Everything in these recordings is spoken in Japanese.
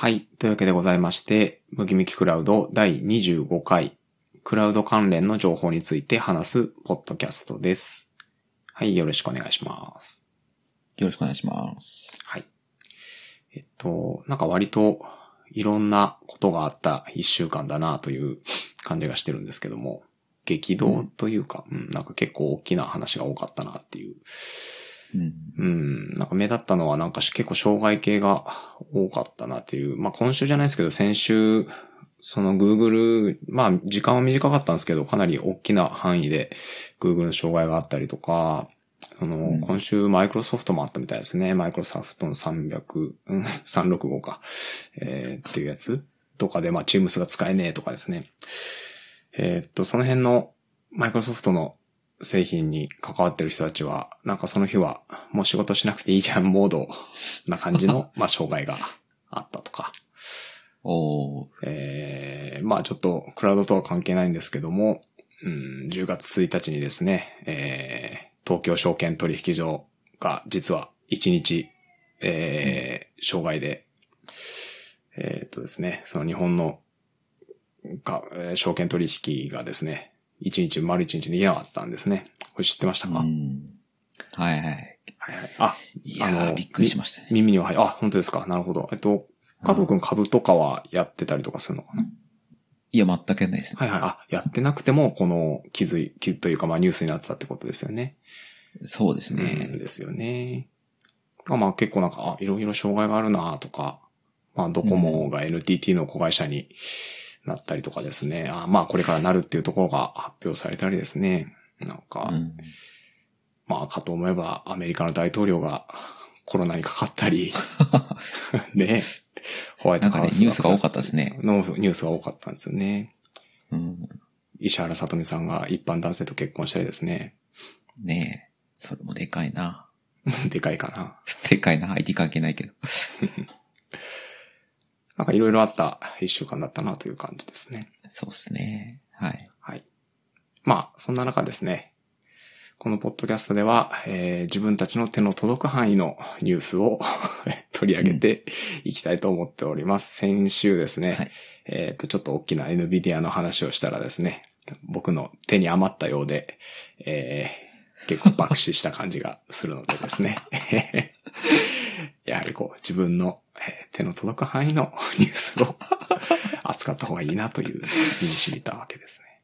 はい。というわけでございまして、ムキムキクラウド第25回、クラウド関連の情報について話すポッドキャストです。はい。よろしくお願いします。よろしくお願いします。はい。えっと、なんか割といろんなことがあった一週間だなという感じがしてるんですけども、激動というか、うん、なんか結構大きな話が多かったなっていううん。うん、なんか目立ったのはなんかし結構障害系が多かったなっていう。まあ今週じゃないですけど、先週、その Google、まあ時間は短かったんですけど、かなり大きな範囲で Google の障害があったりとか、その、うん今週マイクロソフトもあったみたいですね。マイクロソフトの300、うん、365か、えーっていうやつとかで、まあ Teams が使えねえとかですね。えーっと、その辺のマイクロソフトの製品に関わってる人たちは、なんかその日はもう仕事しなくていいじゃんモードな感じの、まあ、障害があったとか。おー。えー、まあちょっとクラウドとは関係ないんですけども、うん、10月1日にですね、えー、東京証券取引所が実は1日、えー、障害で、えーっとですね、その日本のか、えー証券取引がですね、1日、丸1日できなかったんですね。これ知ってましたか、うん。はいはい。はいはい。あ、いやあのー、びっくりしましたね。耳には入あ、本当ですか？なるほど。えっと、加藤くん株とかはやってたりとかするのかな、いや、全くやんないですね。はいはい。あ、やってなくても、この気づい、気というか、まあニュースになってたってことですよね。そうですうんね。ですよね。あまあ結構なんか、あ、いろいろ障害があるなとか、まあドコモが NTT の子会社になったりとかですね。あまあこれからなるっていうところが発表されたりですね。なんか、うん。まあかと思えばアメリカの大統領がコロナにかかったり、ね。ホワイトハウスなんかねニュースが多かったですねのニュースが多かったんですよね。うん。石原さとみさんが一般男性と結婚したりですね。ねえ。それもでかいな。でかいかな。でかいな。IT 関係ないけど。なんかいろいろあった一週間だったなという感じですね。そうですね。はい。はい。まあ、そんな中ですね。このポッドキャストでは、えー自分たちの手の届く範囲のニュースを取り上げていきたいと思っております。先週ですね、はいえっ、と、ちょっと大きな NVIDIA の話をしたらですね、僕の手に余ったようで、えー結構爆死した感じがするのでですね。やはりこう、自分の、えー手の届く範囲のニュースを 扱った方がいいなという身に染みたわけですね。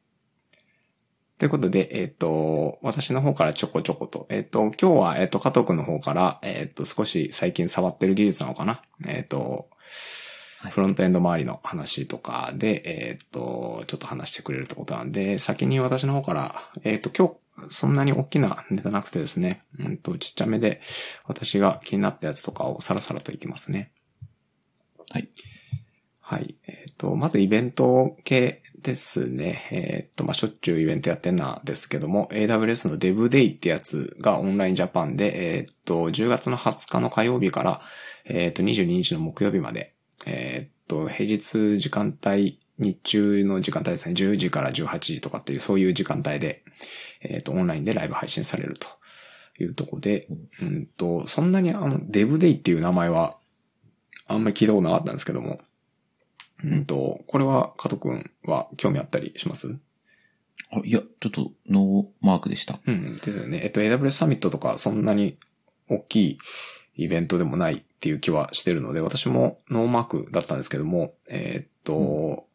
ということで、えっ、と、私の方からちょこちょこと、えっ、と、今日は、えっ、と、加藤くんの方から、えっ、と、少し最近触ってる技術なのかな？えっ、と、はいフロントエンド周りの話とかで、えっ、と、ちょっと話してくれるってことなんで、先に私の方から、えっ、と、今日、そんなに大きなネタなくてですね、うんと、ちっちゃめで、私が気になったやつとかをさらさらといきますね。はい。はい。えっ、と、まずイベント系ですね。えっ、と、まあ、しょっちゅうイベントやってんなですけども、AWS の DevDay ってやつがオンラインジャパンで、えっ、と、10月の20日の火曜日から、えっ、と、22日の木曜日まで、えっ、と、平日時間帯、日中の時間帯ですね、10時から18時とかっていう、そういう時間帯で、えっ、と、オンラインでライブ配信されるというところで、うんと、そんなにあの、DevDay っていう名前は、あんまり聞いたことなかったんですけども、うんと、これは、加藤くんは興味あったりします？あいや、ちょっとノーマークでした。うん、ですよね。えっと、AWS サミットとか、そんなに大きいイベントでもないっていう気はしてるので、私もノーマークだったんですけども、えっと、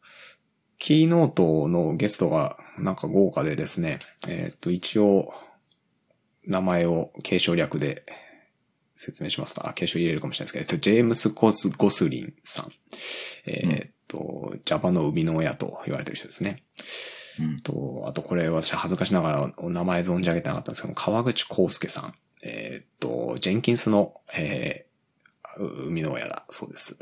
キーノートのゲストがなんか豪華でですね、えっと、一応、名前を継承略で説明しますと、あ、継承入れるかもしれないですけど、えっと、ジェームス・ゴスゴスリンさん。えっと、Java の生みの親と言われてる人ですね。うん。と、あとこれ私恥ずかしながらお名前存じ上げてなかったんですけど、川口康介さん。えーっと、ジェンキンスの、えー、生みの親だそうです。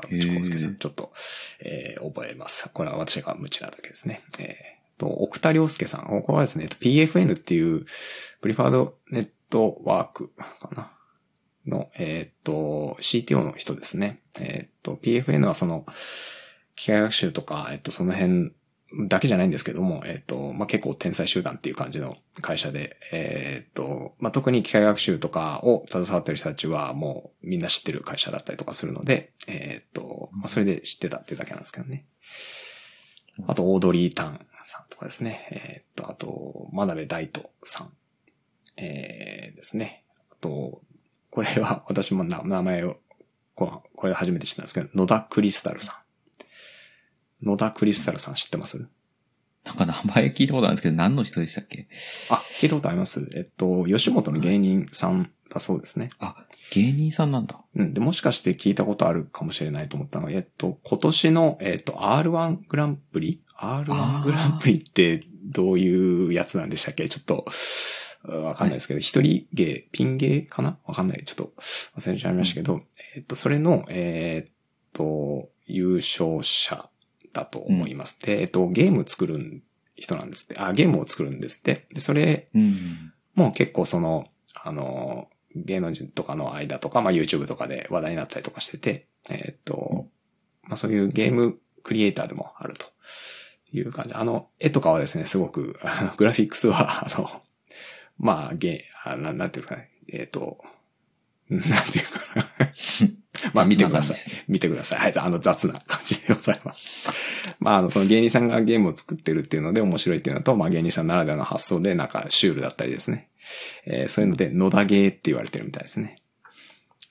川口康介さん。ちょっと、えー覚えます。これは私が無知なだけですね。えーと、奥田良介さん。これはですね、PFN っていう、プリファードネットワークかな。の、えーっと、CTO の人ですね。えーっと、PFN はその、機械学習とか、えっと、その辺だけじゃないんですけども、えっ、と、まあ、結構天才集団っていう感じの会社で、えっ、と、まあ、特に機械学習とかを携わってる人たちはもうみんな知ってる会社だったりとかするので、えっ、と、まあ、それで知ってたっていうだけなんですけどね。あと、オードリー・タンさんとかですね。えっ、と、あと、真鍋大斗さん。えー、ですね。あと、これは私も名前を、これ初めて知ったんですけど、野田クリスタルさん。野田クリスタルさん知ってます？なんか名前聞いたことあるんですけど、何の人でしたっけ？あ、聞いたことありますえっと、吉本の芸人さんだそうですね。あ、芸人さんなんだ。うん。で、もしかして聞いたことあるかもしれないと思ったのが、えっと、今年の、えっと、R1 グランプリ ?R1 グランプリってどういうやつなんでしたっけ？ちょっと、わかんないですけど、一、はい、人芸、ピン芸かな？わかんない。ちょっと忘れちゃいましたけど、うん、えっと、それの、えっと、優勝者だと思います。うん、で、えっと、ゲーム作る人なんですって。あ、ゲームを作るんですって。で、それ、もう結構その、あの、芸能人とかの間とか、まあ YouTube とかで話題になったりとかしてて、えっと、まあそういうゲームクリエイターでもあるという感じ。あの、絵とかはですね、すごく、あのグラフィックスは、あの、まあ、ゲー、ななんていうんですかね、えっ、と、なんていうかな。まあ見てください。見てください。はい、あの雑な感じでございます。まあ、あの、その芸人さんがゲームを作ってるっていうので面白いっていうのと、まあ芸人さんならではの発想でなんかシュールだったりですね。えー、そういうので、野田ゲーって言われてるみたいですね。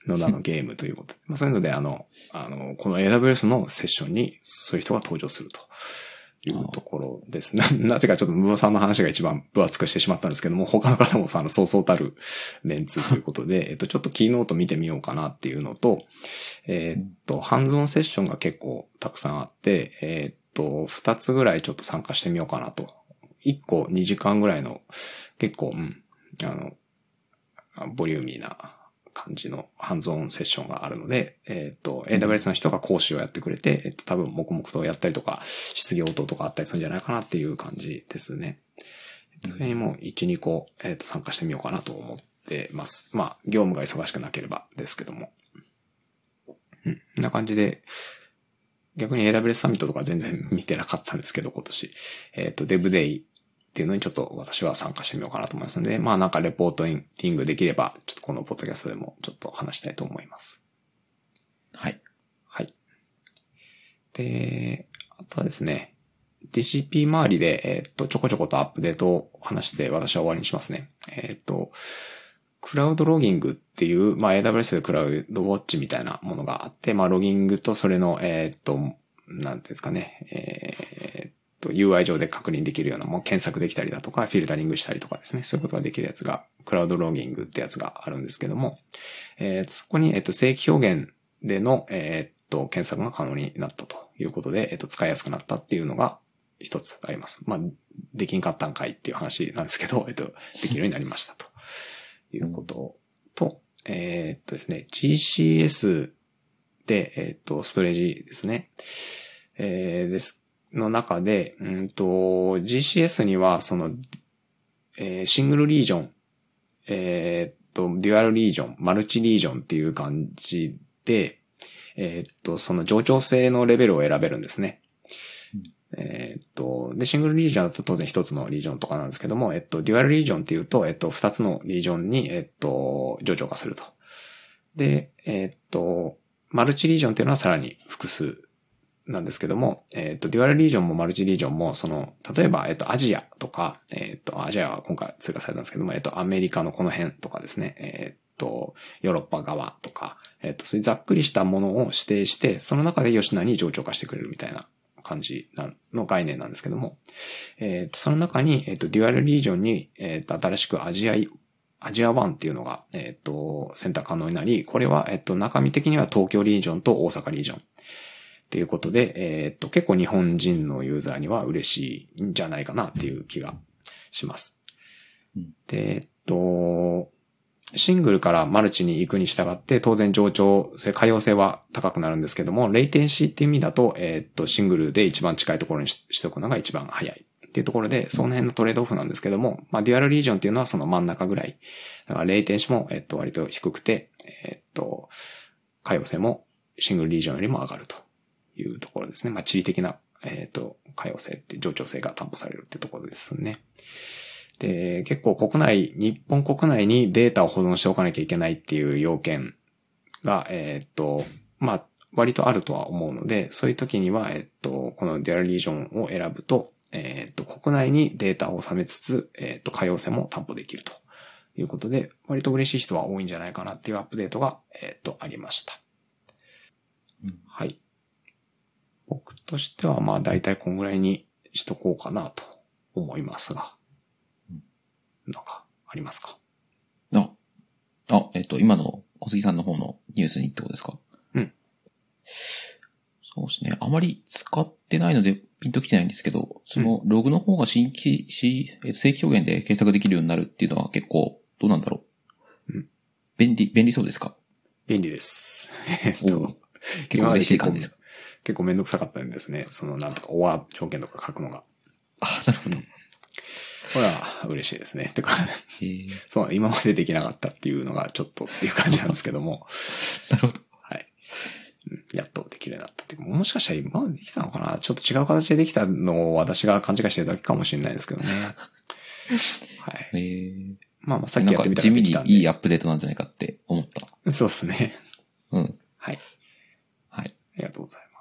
野田のゲームということで。まあそういうので、あの、あの、この AWS のセッションにそういう人が登場すると。いうところですな、なぜかちょっとムボさんの話が一番分厚くしてしまったんですけども、他の方もさ、あの、そうそうたるメンツということで、えっと、ちょっとキーノート見てみようかなっていうのと、えー、っと、ハンズオンセッションが結構たくさんあって、えー、っと、二つぐらいちょっと参加してみようかなと。一個2時間ぐらいの、結構、うん、あの、ボリューミーな感じのハンズオンセッションがあるので、えっ、ー、と、AWS の人が講師をやってくれて、えっ、ー、と、多分黙々とやったりとか、質疑応答とかあったりするんじゃないかなっていう感じですね。それにも1、2個、えっ、ー、と、参加してみようかなと思ってます。まあ、業務が忙しくなければですけども。うん。こんな感じで、逆に AWS サミットとか全然見てなかったんですけど、今年。えっ、と、DevDay っていうのにちょっと私は参加してみようかなと思いますので、まあなんかレポートインティングできれば、ちょっとこのポッドキャストでもちょっと話したいと思います。はい。はい。で、あとはですね、DCP 周りで、えっ、と、ちょこちょことアップデートを話して私は終わりにしますね。えっ、と、クラウドロギングっていう、まあ AWS でクラウドウォッチみたいなものがあって、まあロギングとそれの、えっ、と、なんですかね、えー、と UI 上で確認できるようなも検索できたりだとか、フィルタリングしたりとかですね、そういうことができるやつが、クラウドローギングってやつがあるんですけども、えー、そこに、えっ、と、正規表現での、えっ、と、検索が可能になったということで、えっ、と、使いやすくなったっていうのが一つあります。まあ、できんかったんかいっていう話なんですけど、えっ、と、できるようになりましたということと、えっ、とですね、GCS で、えっ、と、ストレージですね。えー、ですの中で、うんと、GCS には、その、えー、シングルリージョン、えー、っと、デュアルリージョン、マルチリージョンっていう感じで、えー、っと、その上長性のレベルを選べるんですね。えっと、で、シングルリージョンだと当然一つのリージョンとかなんですけども、えっと、デュアルリージョンっていうと、えっと、二つのリージョンに、えっと、上長化すると。で、えっと、マルチリージョンっていうのはさらに複数なんですけども、えっ、ー、と、デュアルリージョンもマルチリージョンも、その、例えば、えっ、ー、と、アジアとか、えっ、ー、と、アジアは今回追加されたんですけども、えっ、と、アメリカのこの辺とかですね、えっ、と、ヨーロッパ側とか、えっ、と、そういうざっくりしたものを指定して、その中で吉野に上長化してくれるみたいな感じの概念なんですけども、えっ、と、その中に、えっ、と、デュアルリージョンに、えっ、と、新しくアジアアジア1っていうのが、えっ、と、選択可能になり、これは、えっ、と、中身的には東京リージョンと大阪リージョン。っていうことで、えー、っと、結構日本人のユーザーには嬉しいんじゃないかなっていう気がします。で、えっと、シングルからマルチに行くに従って、当然上長性、可用性は高くなるんですけども、レイテンシーっていう意味だと、えー、っと、シングルで一番近いところにしておくのが一番早い。っていうところで、その辺のトレードオフなんですけども、まあ、デュアルリージョンっていうのはその真ん中ぐらい。だから、レイテンシも、えっと、割と低くて、えっと、可用性もシングルリージョンよりも上がるというところですね。まあ、地理的な、えっ、と、可用性って、冗長性が担保されるってところですね。で、結構国内、日本国内にデータを保存しておかなきゃいけないっていう要件が、えっ、と、まあ、割とあるとは思うので、そういう時には、えっ、と、このデアリージョンを選ぶと、えっ、と、国内にデータを収めつつ、えっ、と、可用性も担保できるということで、割と嬉しい人は多いんじゃないかなっていうアップデートが、えっ、と、ありました。うんはい。僕としては、まあ、大体こんぐらいにしとこうかなと思いますがうん。なんか、ありますか？あ、あ、えっ、と、今の小杉さんの方のニュースにってことですか？うん。そうですね。あまり使ってないのでピンときてないんですけど、そのログの方が新規、し、えっと正規表現で検索できるようになるっていうのは結構、どうなんだろう？うん便利、便利そうですか？便利です。えっと、結構嬉しい感じですか？結構めんどくさかったんですね。その、なんとか、オア条件とか書くのが。あ、なるほど。これは嬉しいですね。てか、そう、今までできなかったっていうのがちょっとっていう感じなんですけども、なるほど。はい。うんやっとできるようになったっていうか。もしかしたら今までできたのかな？ちょっと違う形でできたのを私が勘違いしてるだけかもしれないですけどね。はい。えー、まあまあさっきやってみた地味にらできたんで。いいアップデートなんじゃないかって思った。そうですね。うん。はい。はい。ありがとうございます。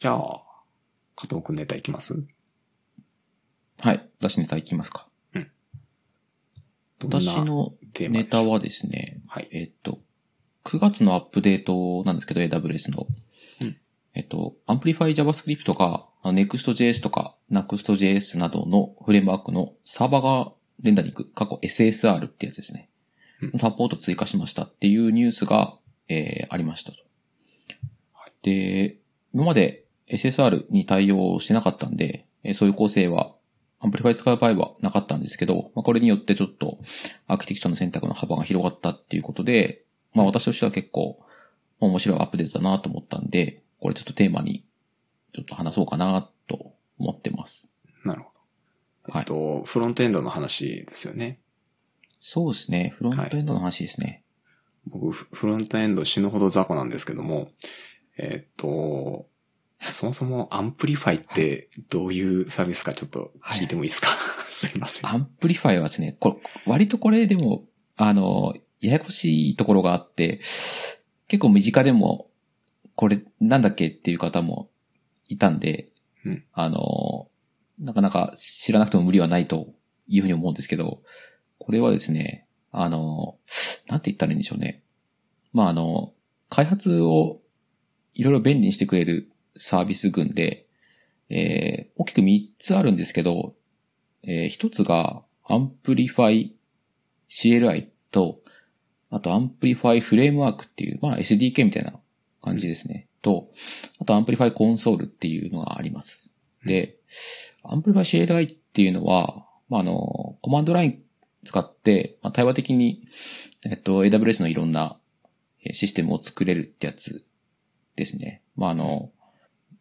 はい。じゃあ、加藤くんネタいきます？はい。私ネタいきますか。どんな私のネタはですね、はい。えっと、9月のアップデートなんですけど、AWS の。うんえっと、Amplify JavaScript か、あの Next.js とか Next.js などのフレームワークのサーバー側レンダリング、過去 SSR ってやつですね。うんサポート追加しましたっていうニュースが、えーありましたと。で、今まで SSR に対応してなかったんで、えーそういう構成は Amplify 使う場合はなかったんですけど、まあ、これによってちょっとアーキテクチャの選択の幅が広がったっていうことで、まあ私としては結構面白いアップデートだなと思ったんで、これちょっとテーマにちょっと話そうかなと思ってます。なるほど。はいえっと、フロントエンドの話ですよね。そうですね。フロントエンドの話ですね。僕、フフロントエンド死ぬほど雑魚なんですけども、えっと、そもそも Amplify ってどういうサービスかちょっと聞いてもいいですか、すいません。 Amplify はですね、これ、割とこれでも、あの、ややこしいところがあって、結構身近でも、これなんだっけっていう方もいたんで、うんあの、なかなか知らなくても無理はないというふうに思うんですけど、これはですね、あの、なんて言ったらいいんでしょうね。まあ、あの、開発をいろいろ便利にしてくれるサービス群で、えー大きく3つあるんですけど、えー一つが Amplify CLI と、あと Amplify Framework っていう、まあ SDK みたいな感じですね。と、あと Amplify Console っていうのがあります。で、Amplify CLI っていうのは、まあ、あの、コマンドライン使って、まあ、対話的に、えっと、AWS のいろんなシステムを作れるってやつですね。まあ、あの、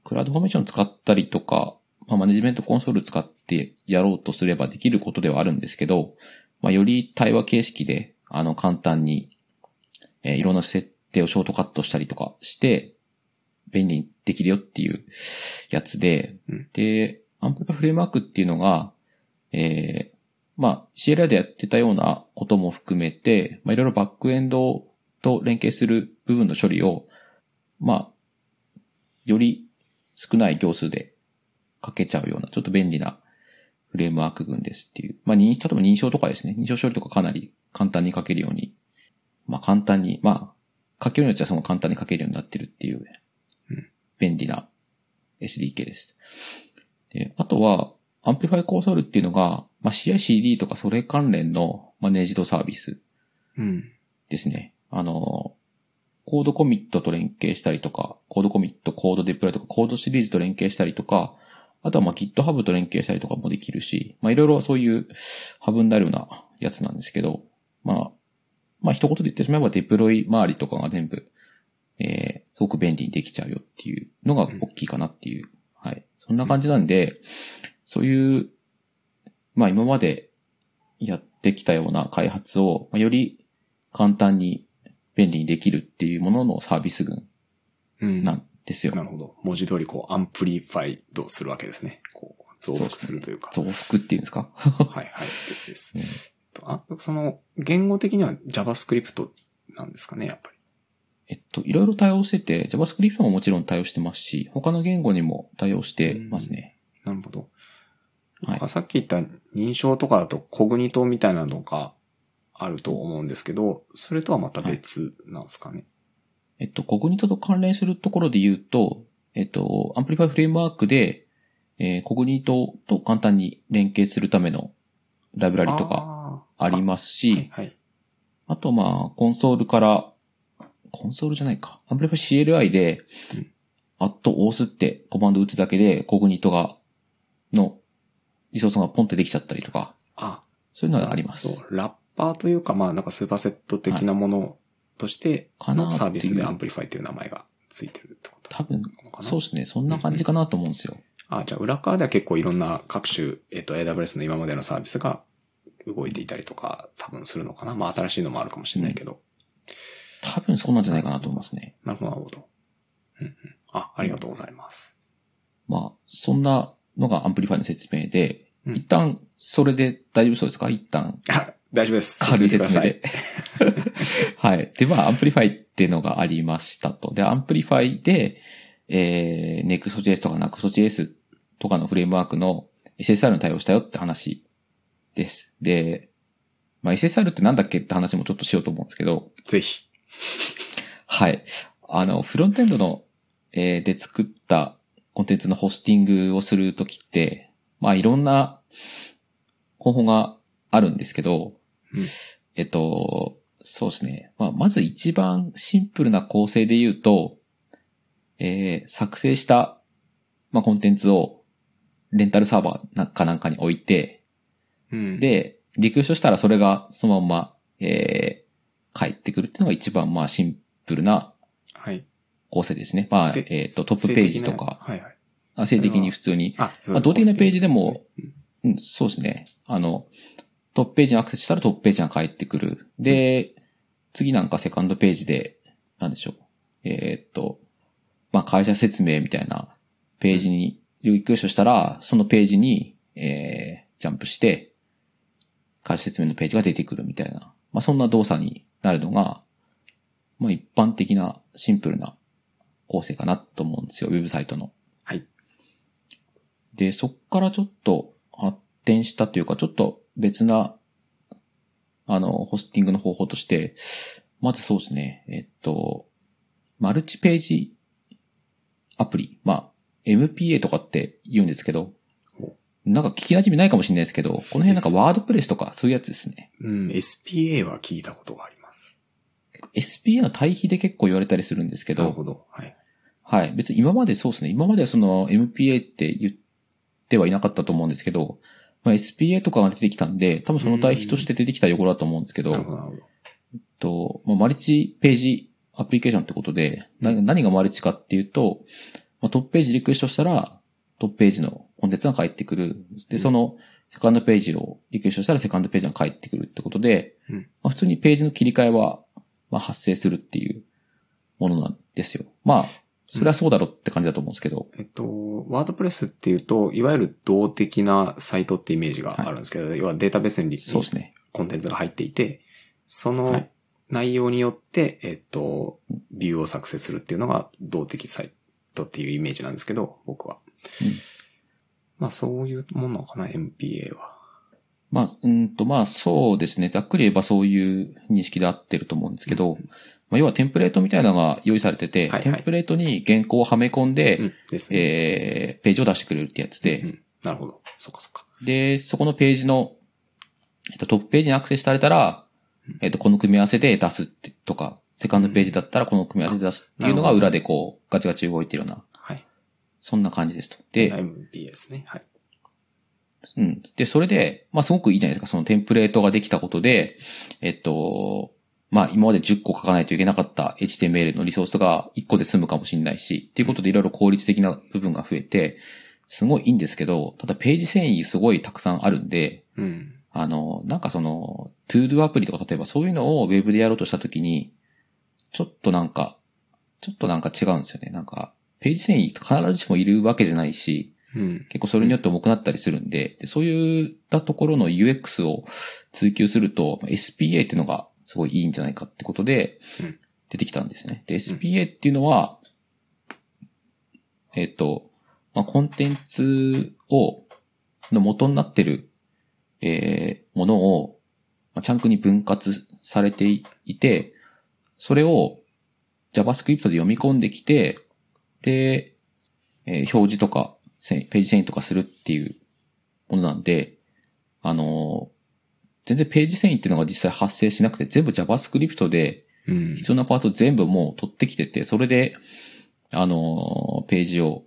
クラウドフォーメーション使ったりとか、まあ、マネジメントコンソール使ってやろうとすればできることではあるんですけど、まあ、より対話形式で、あの、簡単に、えーいろんな設定をショートカットしたりとかして、便利にできるよっていうやつで、うん。で、 Amplify フレームワークっていうのが、えーまあ、CLI でやってたようなことも含めて、まあ、いろいろバックエンドと連携する部分の処理を、まあ、より少ない行数で書けちゃうような、ちょっと便利なフレームワーク群ですっていう。まあ、認例えば認証とかですね。認証処理とかかなり簡単に書けるように、まあ、簡単に、まあ、書けるようになっちゃその簡単に書けるようになってるっていううん、便利な SDK です。で、あとは、Amplify Console っていうのが、まあ、CI/CD とかそれ関連のマネージドサービスうん。ですね。あの、コードコミットと連携したりとか、コードコミット、コードデプロイとか、コードシリーズと連携したりとか、あとはまあ GitHub と連携したりとかもできるし、まあいろいろそういうハブになるようなやつなんですけど、まあ、まあ一言で言ってしまえばデプロイ周りとかが全部、えー、すごく便利にできちゃうよっていうのが大きいかなっていう。はい。そんな感じなんで、そういう、まあ今までやってきたような開発を、まあより簡単に便利にできるっていうもののサービス群うん。なんですよ。なるほど。文字通りこう、 amplified するわけですね。こう、増幅するというか。増幅っていうんですか？はいはい。ですです。うんあ、その、言語的には JavaScript なんですかね、やっぱり。えっと、いろいろ対応してて、JavaScript ももちろん対応してますし、他の言語にも対応してますね。なるほど。はいさっき言った認証とかだと Cognito みたいなのがあると思うんですけど、それとはまた別なんですかね？えっと、コグニトと関連するところで言うと、えっと、 Amplify フレームワークで、えー Cognito と簡単に連携するためのライブラリとかあありますし、はいはい。あと、まあ、コンソールから、コンソールじゃないか。 Amplify CLI でうん、アット押すってコマンド打つだけで、 Cognito が、のリソースがポンってできちゃったりとか、あ、そういうのがあります。ラッパーというか、まあなんかスーパーセット的なものとしてサービスで Amplify という名前がついてるってこと多分、そうですね。そんな感じかなと思うんですよ。あ、じゃあ裏側では結構いろんな各種、えっ、と、AWS の今までのサービスが動いていたりとか、多分するのかな？まあ新しいのもあるかもしれないけど。多分そうなんじゃないかなと思いますね。なるほど、なるほど。うんうん。あ、ありがとうございます。まあ、そんなのが Amplify の説明で、うん一旦、それで大丈夫そうですか？一旦、あ、大丈夫です。軽説。明で。はい。で、まあ、 Amplify っていうのがありましたと。で、 Amplify で、えー、Next.js とか Nuxt.js とかのフレームワークの SSR に対応したよって話です。で、まあ、SSR ってなんだっけって話もちょっとしようと思うんですけど、ぜひ。はい。あの、フロントエンドの、えーで作ったコンテンツのホスティングをするときって、まあいろんな方法があるんですけど、うんえっと、そうですね。まあ、まず一番シンプルな構成で言うと、えー作成した、まあ、コンテンツをレンタルサーバーなんかなんかに置いて、うん、で、リクエストしたらそれがそのまま、えー、返ってくるっていうのが一番まあシンプルなはい。構成ですね。まあ、せえっ、と、トップページとか、はいはい。あ性的に普通に、あ、まあ動的なページでもうんうん、そうですね。あの、トップページにアクセスしたらトップページが返ってくる。で、次なんかセカンドページで、なんでしょう。えっ、と、まあ、会社説明みたいなページにリクエストしたら、そのページに、えー、ジャンプして、会社説明のページが出てくるみたいな。まあ、そんな動作になるのが、まあ、一般的なシンプルな構成かなと思うんですよ。ウェブサイトの。はい。で、そっからちょっと発展したというか、ちょっと別な、あの、ホスティングの方法として、まずそうですね、えっと、マルチページアプリ。まあ、MPA とかって言うんですけどほ、なんか聞き馴染みないかもしれないですけど、この辺なんかワードプレスとかそういうやつですね。うん、SPA は聞いたことがあります。SPA の対比で結構言われたりするんですけど、なるほど。はい。はい。別に今までそうですね。今まではその MPA って言ってはいなかったと思うんですけど、まあ、SPA とかが出てきたんで、多分その対比として出てきた用語だと思うんですけど、なるほど、なるほど。と、まあ、マルチページアプリケーションってことで、な何がマルチかっていうと、まあ、トップページリクエストしたら、トップページのコンテンツが返ってくる。で、その、セカンドページをリクエストしたらセカンドページが返ってくるってことで、うんまあ、普通にページの切り替えは、まあ、発生するっていうものなんですよ。まあ、それはそうだろうって感じだと思うんですけど、えっと、ワードプレスっていうと、いわゆる動的なサイトってイメージがあるんですけど、要はデータベースにそうですね。コンテンツが入っていて、そのはい内容によって、えっと、ビューを作成するっていうのが動的サイトっていうイメージなんですけど、僕は。うんまあそういうものかな、MPA は。まあ、うんと、まあそうですね。ざっくり言えばそういう認識で合ってると思うんですけど、まあ、要はテンプレートみたいなのが用意されてて、はいはいテンプレートに原稿をはめ込んで、うん、ですね。えー、ページを出してくれるってやつで、うん、なるほど。そっかそっか。で、そこのページの、えっと、トップページにアクセスされたら、えっと、この組み合わせで出すってとか、セカンドページだったらこの組み合わせで出すっていうのが裏でこう、ガチガチ動いてるような、はい。そんな感じですと。で、すね。はい。うん。で、それで、まあ、すごくいいじゃないですか。そのテンプレートができたことで、えっと、まあ、今まで10個書かないといけなかった HTML のリソースが1個で済むかもしれないし、っていうことでいろいろ効率的な部分が増えて、すごいいいんですけど、ただページ遷移すごいたくさんあるんで、うん。あの、なんかその、トゥードゥアプリとか例えばそういうのをウェブでやろうとしたときに、ちょっとなんか、ちょっとなんか違うんですよね。なんか、ページ遷移必ずしもいるわけじゃないし、うん。結構それによって重くなったりするんで、でそういったところの UX を追求すると、SPA っていうのがすごいいいんじゃないかってことでうん、出てきたんですね。で、SPA っていうのは、えっ、と、まあ、コンテンツを、の元になってる、えーものを、まあ、チャンクに分割されていて、それを JavaScript で読み込んできて、で、えー表示とか、せページ遷移とかするっていうものなんで、あのー全然ページ遷移っていうのが実際発生しなくて、全部 JavaScript でうん。必要なパーツを全部もう取ってきてて、それで、あのーページを、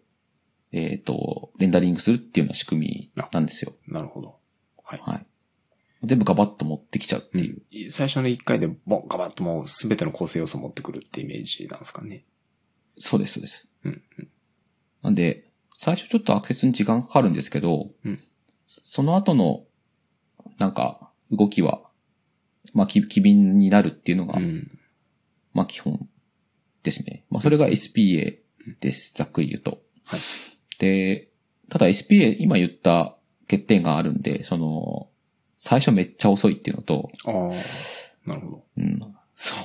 えっ、と、レンダリングするっていうような仕組みなんですよ。なるほど。はい。はい。全部ガバッと持ってきちゃうっていう。最初の一回でボンガバッともうすべての構成要素を持ってくるってイメージなんですかね。そうです、そうです。うんなんで、最初ちょっとアクセスに時間かかるんですけど、うんその後の、なんか、動きは、まあ、き機敏になるっていうのが、うん。まあ、基本ですね。まあ、それが SPA です。ざっくり言うと。はいで、ただ SPA、今言った欠点があるんで、その、最初めっちゃ遅いっていうのと、ああ、なるほど。うん。そう。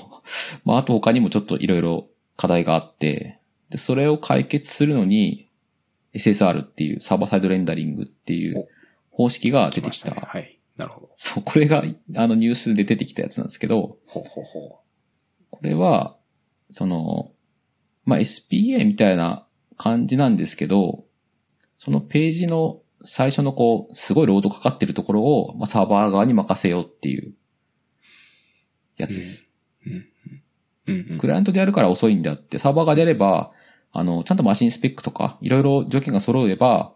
まあ、あと他にもちょっといろいろ課題があって、で、それを解決するのに、SSR っていうサーバーサイドレンダリングっていう方式が出てきた。来ましたね。はい。なるほど。そう、これが、あのニュースで出てきたやつなんですけど、ほうほうほこれは、その、まあ、SPA みたいな感じなんですけど、そのページの最初のこう、すごいロードかかってるところを、まあ、サーバー側に任せようっていうやつです。う。うん。うん。うん。クライアントでやるから遅いんであって、サーバー側でやれば、あの、ちゃんとマシンスペックとか、いろいろ条件が揃えば、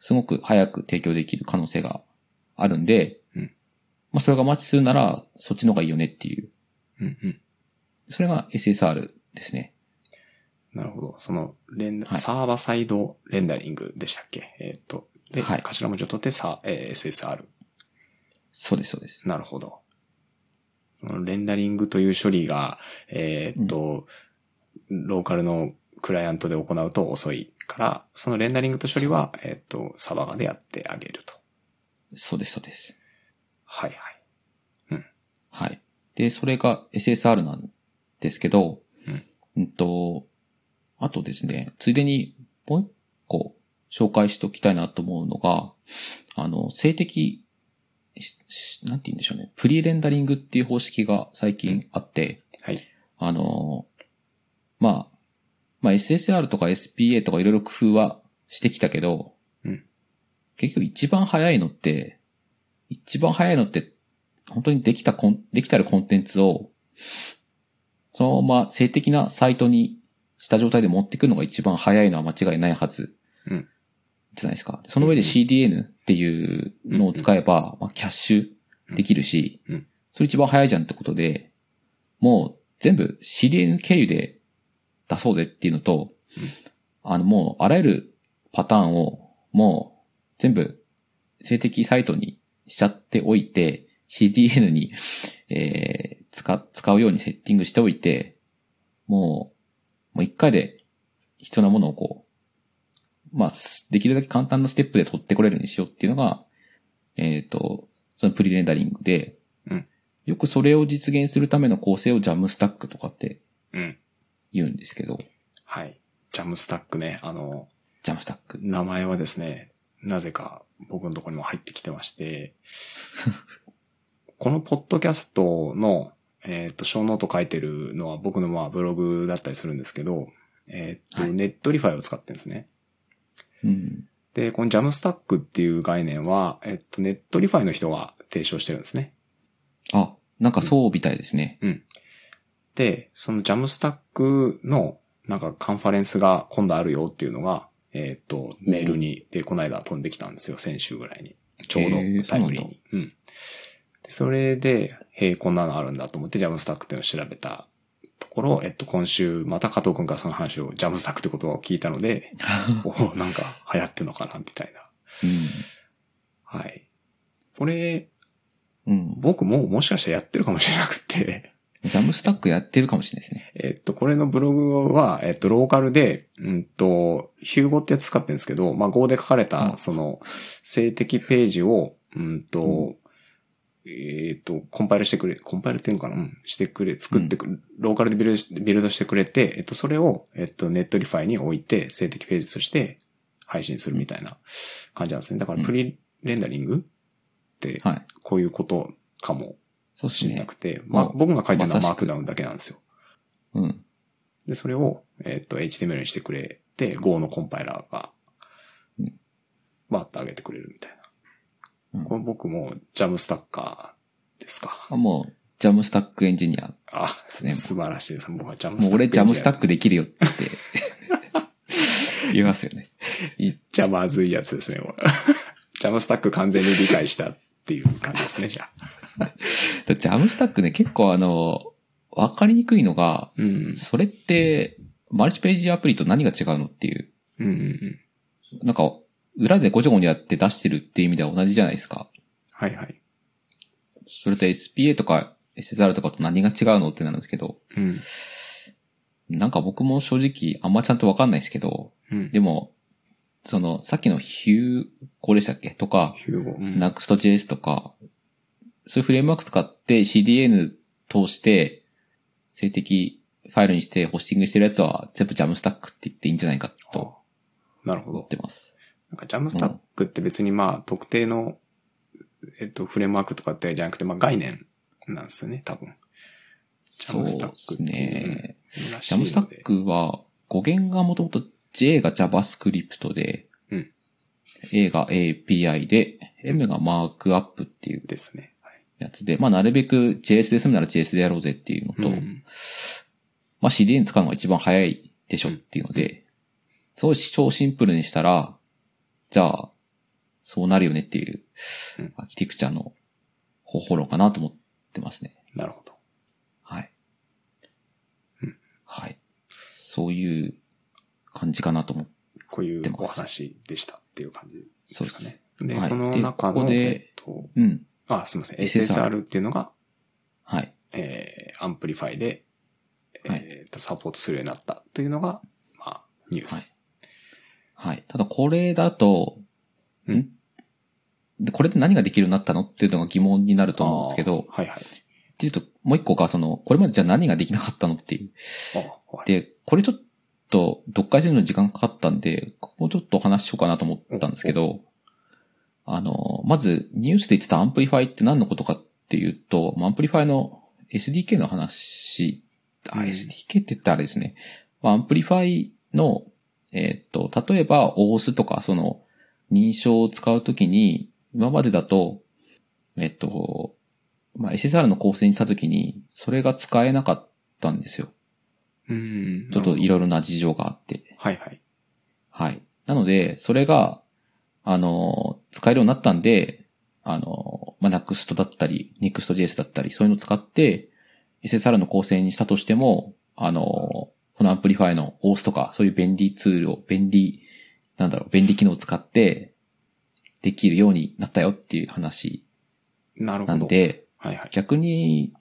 すごく早く提供できる可能性があるんで、うんまあ、それがマッチするなら、そっちの方がいいよねっていう。うん。うん。それが SSR ですね。なるほど。その、レンダ、はいサーバーサイドレンダリングでしたっけ？えーっと。で、はい頭文字を取ってさ、えー SSR。そうです、そうです。なるほど。そのレンダリングという処理が、えーっと、ローカルのクライアントで行うと遅いから、そのレンダリングと処理は、えーっと、サーバー側でやってあげると。そうです、そうです。はいはい。はい。で、それが SSR なんですけど、うん、と、あとですね、ついでにもう一個紹介しておきたいなと思うのが、あの、静的、なんて言うんでしょうね。プリレンダリングっていう方式が最近あって、はい。あの、まあ、まあ SSR とか SPA とかいろいろ工夫はしてきたけど、うん。結局一番早いのって、一番早いのって、本当にできたコン、できたるコンテンツを、そのまま静的なサイトにした状態で持ってくるのが一番早いのは間違いないはず。うん。じゃないですか。その上で CDN っていうのを使えば、まあ、キャッシュできるし、うん。それ一番早いじゃんってことで、もう全部 CDN 経由で出そうぜっていうのと、あのもうあらゆるパターンをもう全部静的サイトにしちゃっておいて、CDN に、えー、使、使うようにセッティングしておいて、もう、もう一回で必要なものをこう、まあ、すできるだけ簡単なステップで取ってこれるようにしようっていうのが、えっ、と、そのプリレンダリングで、うんよくそれを実現するための構成を Jamstack とかってうん。言うんですけど、はい。 Jamstack ね、あの、 Jamstack。名前はですね、なぜか僕のところにも入ってきてまして、このポッドキャストの、えっ、と、ショーノート書いてるのは僕のまあブログだったりするんですけど、えっ、と、はい Netlify を使ってるんですね。うん。で、この Jamstack っていう概念は、えっ、と、 Netlify の人が提唱してるんですね。あ、なんかそうみたいですね。で、そのジャムスタックのなんかカンファレンスが今度あるよっていうのが、えっ、と、メールに、で、この間飛んできたんですよ、先週ぐらいに。ちょうどタイムリーに。うん。で、それで、へえ、こんなのあるんだと思って、ジャムスタックっていうのを調べたところ、えっと、今週、また加藤くんからその話を、ジャムスタックって言葉を聞いたので、おなんか流行ってんのかな、みたいな。はい。これ、うん。うん。僕ももしかしたらやってるかもしれなくて、 Jamstack やってるかもしれないですね。えっと、これのブログは、えっと、ローカルで、うんと、 Hugo ってやつ使ってるんですけど、まあ、Go で書かれうた、ん。その、静的ページを、うんと、えっと、コンパイルしてくれ、コンパイルっていうのかな？うん、してくれ、作ってくる、ローカルでビルドしビルドしてくれて、えっと、それを、えっと、 Netlify に置いて、静的ページとして配信するみたいな感じなんですね。だから、うん。プリレンダリングって、はい。こういうことかもそうですねしれなく。て、まあ、まあ僕が書いてるのはマークダウンだけなんですよ。うん。で、それを、えっ、と、HTML にしてくれて、Go のコンパイラーがうん、バーッと上げてくれるみたいな。うんこれ僕もジャムスタッカーですか。あもう、ジャムスタックエンジニア。あ、ね素晴らしいです。僕はジャムスタック。もう俺ジャムスタックできるよって 言いますよね。言っちゃまずいやつですね。ジャムスタック完全に理解したっていう感じですね、じゃあ。だジャムスタックね、結構あの、わかりにくいのが、うん。それって、マルチページアプリと何が違うのっていう。うんうんうん。なんか、裏でごちょごちょやって出してるっていう意味では同じじゃないですか。はいはい。それと SPA とか SSR とかと何が違うのってなるんですけど、うん。なんか僕も正直あんまちゃんとわかんないですけど、うん。でも、その、さっきのヒュー、これでしたっけ？とか、ヒューゴ。うん。Next.js とか、そういうフレームワーク使って CDN 通して、静的ファイルにしてホスティングしてるやつは全部ジャムスタックって言っていいんじゃないかとなるほど思っ。てます。なんかジャムスタックって別にまあ特定の、えっと、フレームワークとかってじゃなくて、まあ概念なんですよね、多分。ジャそうでムスタックすっていうね。らしジャムスタックは、語源がもともと J が JavaScript で、うん A が API で、M がマークアップっていうですね。はいやつで、まあなるべく JS で済むなら JS でやろうぜっていうのと、うんまあ CDN 使うのが一番早いでしょっていうので、そう超シンプルにしたら、じゃあ、そうなるよねっていううん、アーキテクチャの方法論かなと思ってますね。なるほど。はいうん。はい。そういう感じかなと思って。こういうお話でしたっていう感じそうですかね。で、はいこの中の、でここでえっと、うん。あ、すみません。SSR っていうのが、はい。えー、 Amplify で、はいえっと、サポートするようになったというのが、まあ、ニュース。はい。ただこれだと、うん？ん？で、これで何ができるようになったのっていうのが疑問になると思うんですけど、はいはい。っていうと、もう一個が、その、これまでじゃあ何ができなかったのっていう。あはいで、これちょっと、読解するのに時間かかったんで、ここちょっとお話ししようかなと思ったんですけど、あの、まず、ニュースで言ってた Amplify って何のことかっていうと、まあ Amplify の SDK の話、あ、うん SDK って言ったらあれですね。まあ、 Amplify の、えーっと、例えば Auth とか、その、認証を使うときに、今までだと、えっと、まあ、SSR の構成にしたときに、それが使えなかったんですよ。うん。ちょっといろいろな事情があって。はいはい。はい。なので、それが、あの、使えるようになったんで、あの、まあ、Next だったり、Next.js だったり、そういうのを使って、SSR の構成にしたとしても、あの、このアンプリファイの OS とか、そういう便利ツールを、便利、なんだろう、便利機能を使って、できるようになったよっていう話なるほど。なんで、はいはい。逆に、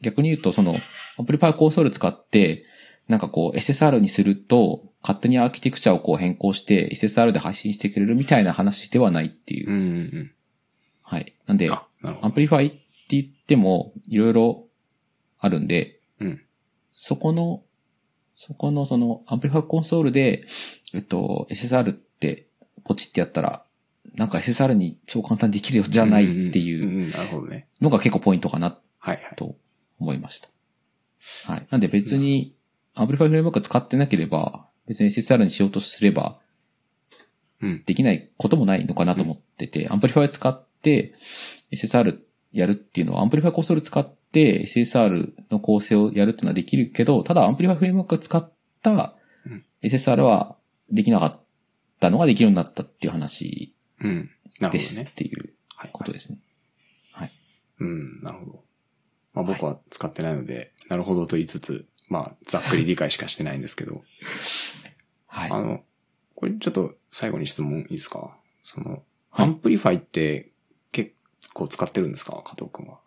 逆に言うと、その、 Amplify コンソール使って、なんかこう、SSR にすると、勝手にアーキテクチャをこう変更して、SSR で配信してくれるみたいな話ではないっていう。うんうんうん。はい。なんで。 Amplify って言っても、いろいろあるんで、うん。そこの、そこのその、 Amplify コンソールで、えっと、SSR って、ポチってやったら、なんか SSR に超簡単にできるよじゃないっていうんんんなるほどね。のが結構ポイントかな。と思いました。はい。なんで別に、 Amplify フレームワーク使ってなければ、別に SSR にしようとすれば、うん。できないこともないのかなと思ってて、 Amplify 使って SSR やるっていうのは、 Amplify Console 使って SSR の構成をやるっていうのはできるけど、ただ Amplify Framework 使ったうん SSR はできなかったのができるようになったっていう話ですっ。ていうはい。ことですね。はい。うん、なるほど。まあ僕は使ってないので、なるほどと言いつつ、まあざっくり理解しかしてないんですけど、はい。あの、これちょっと最後に質問いいですか？その、はい。 Amplify って結構使ってるんですか？加藤くんは。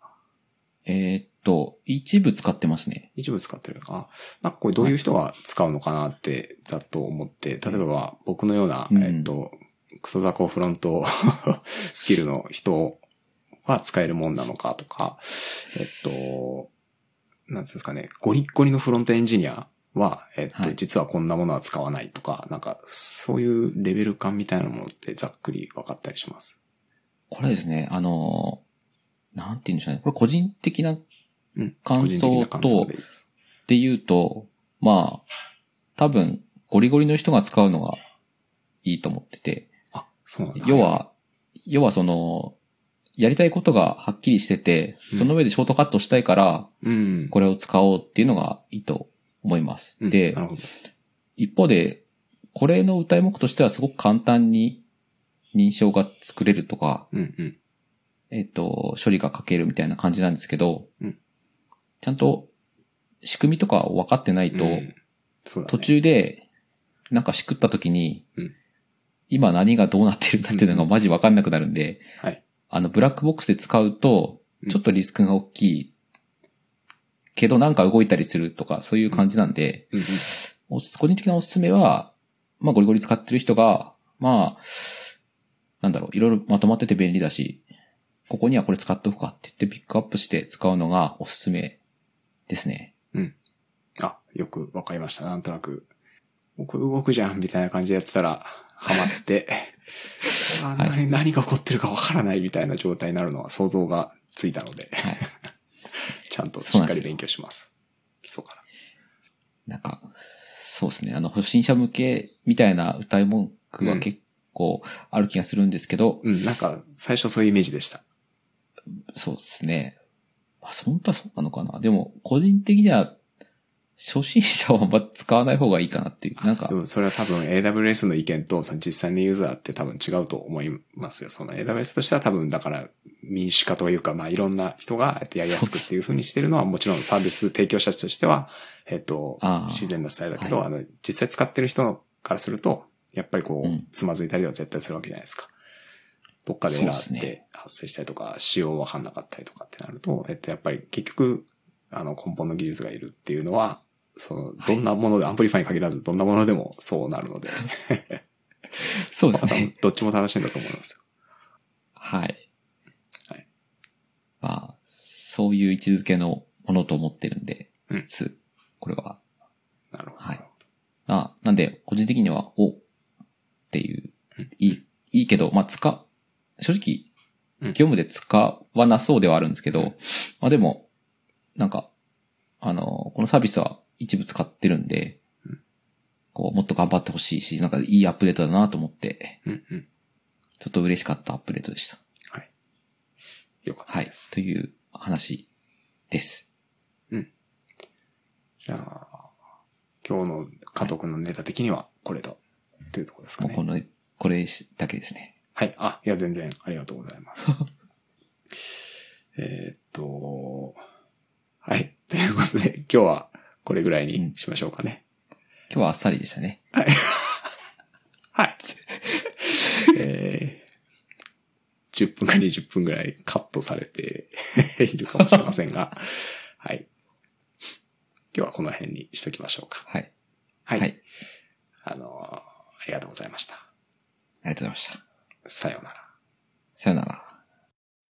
えーっと、一部使ってますね。一部使ってる。あ、なんかこれどういう人が使うのかなってざっと思って、例えば僕のような、うん。えっと、クソザコフロント スキルの人は使えるもんなのかとか、えっと、なんですかね、ゴリッゴリのフロントエンジニアは、えっと、はい実はこんなものは使わないとか、なんか、そういうレベル感みたいなものってざっくり分かったりします。これですね、あの、なんて言うんでしょうね。これ個人的なうん。感想と。って言うと、まあ、多分、ゴリゴリの人が使うのがいいと思ってて、あ、そうなんだ。要は、要はその、やりたいことがはっきりしてて、うんその上でショートカットしたいから、うん。これを使おうっていうのがいいと思います。うんで。一方で、これの歌い目としてはすごく簡単に認証が作れるとか、うんうん。えっ、と、処理が書けるみたいな感じなんですけど、うんちゃんと仕組みとか分かってないと、うんね途中でなんかしくった時に、うん今何がどうなってるんだっていうのがマジ分かんなくなるんで、はい。あの、ブラックボックスで使うとうん、ちょっとリスクが大きい、けどなんか動いたりするとか、そういう感じなんで、うん。うんおす個人的なおすすめは、まあゴリゴリ使ってる人が、まあ、なんだろう、いろいろまとまってて便利だし、ここにはこれ使っておくかって言ってピックアップして使うのがおすすめですね。あ、よくわかりました。なんとなく、これ動くじゃんみたいな感じでやってたら、ハマって、あはい何何が起こってるかわからないみたいな状態になるのは想像がついたので、はい。ちゃんとしっかり勉強します。基礎から。なんか、そうですね。あの、初心者向けみたいな歌い文句は結構ある気がするんですけど、うん、なんか、最初そういうイメージでした。そうですね。まあ、本当はそうなのかな。でも、個人的には、初心者はあんま使わない方がいいかなっていう。なんかで、もそれは多分 AWS の意見とその実際のユーザーって多分違うと思いますよ。その AWS としては多分だから民主化というか、まあいろんな人がやりやすくっていう風にしてるのはもちろんサービス提供者としては、えっと自然なスタイルだけど、はあの、実際使ってる人からすると、やっぱりこうつまずいたりは絶対するわけじゃないですか。どっかでエラーって発生したりとか、仕様わかんなかったりとかってなると、えっと、やっぱり結局、あの、根本の技術がいるっていうのは、その、どんなもので、 Amplify に限らず、どんなものでもそうなるので、そうですね。どっちも正しいんだと思いますよ。はい。はい。まあ、そういう位置づけのものと思ってるんで、うんす。これは。なるほど。はいあ、なんで、個人的には、おっていううん、いい、いいけど、まあ、使、正直、うん業務で使わなそうではあるんですけど、うんまあでも、なんか、あの、このサービスは一部使ってるんで、うんこう、もっと頑張ってほしいし、なんかいいアップデートだなと思って、うんうん。ちょっと嬉しかったアップデートでした。はい。よかったはいで。す。という話です。じゃあ、今日の加藤くんのネタ的にはこれと、というところですかね。もうこの、これだけですね。はい。あ、いや、全然ありがとうございます。えーっと、はい。ということで、今日はこれぐらいにしましょうかね。今日はあっさりでしたね。はい。はい。えー、10分か20分ぐらいカットされているかもしれませんが、はい。今日はこの辺にしときましょうか。はい。はい。はい。あの、ありがとうございました。ありがとうございました。さようなら。さよなら。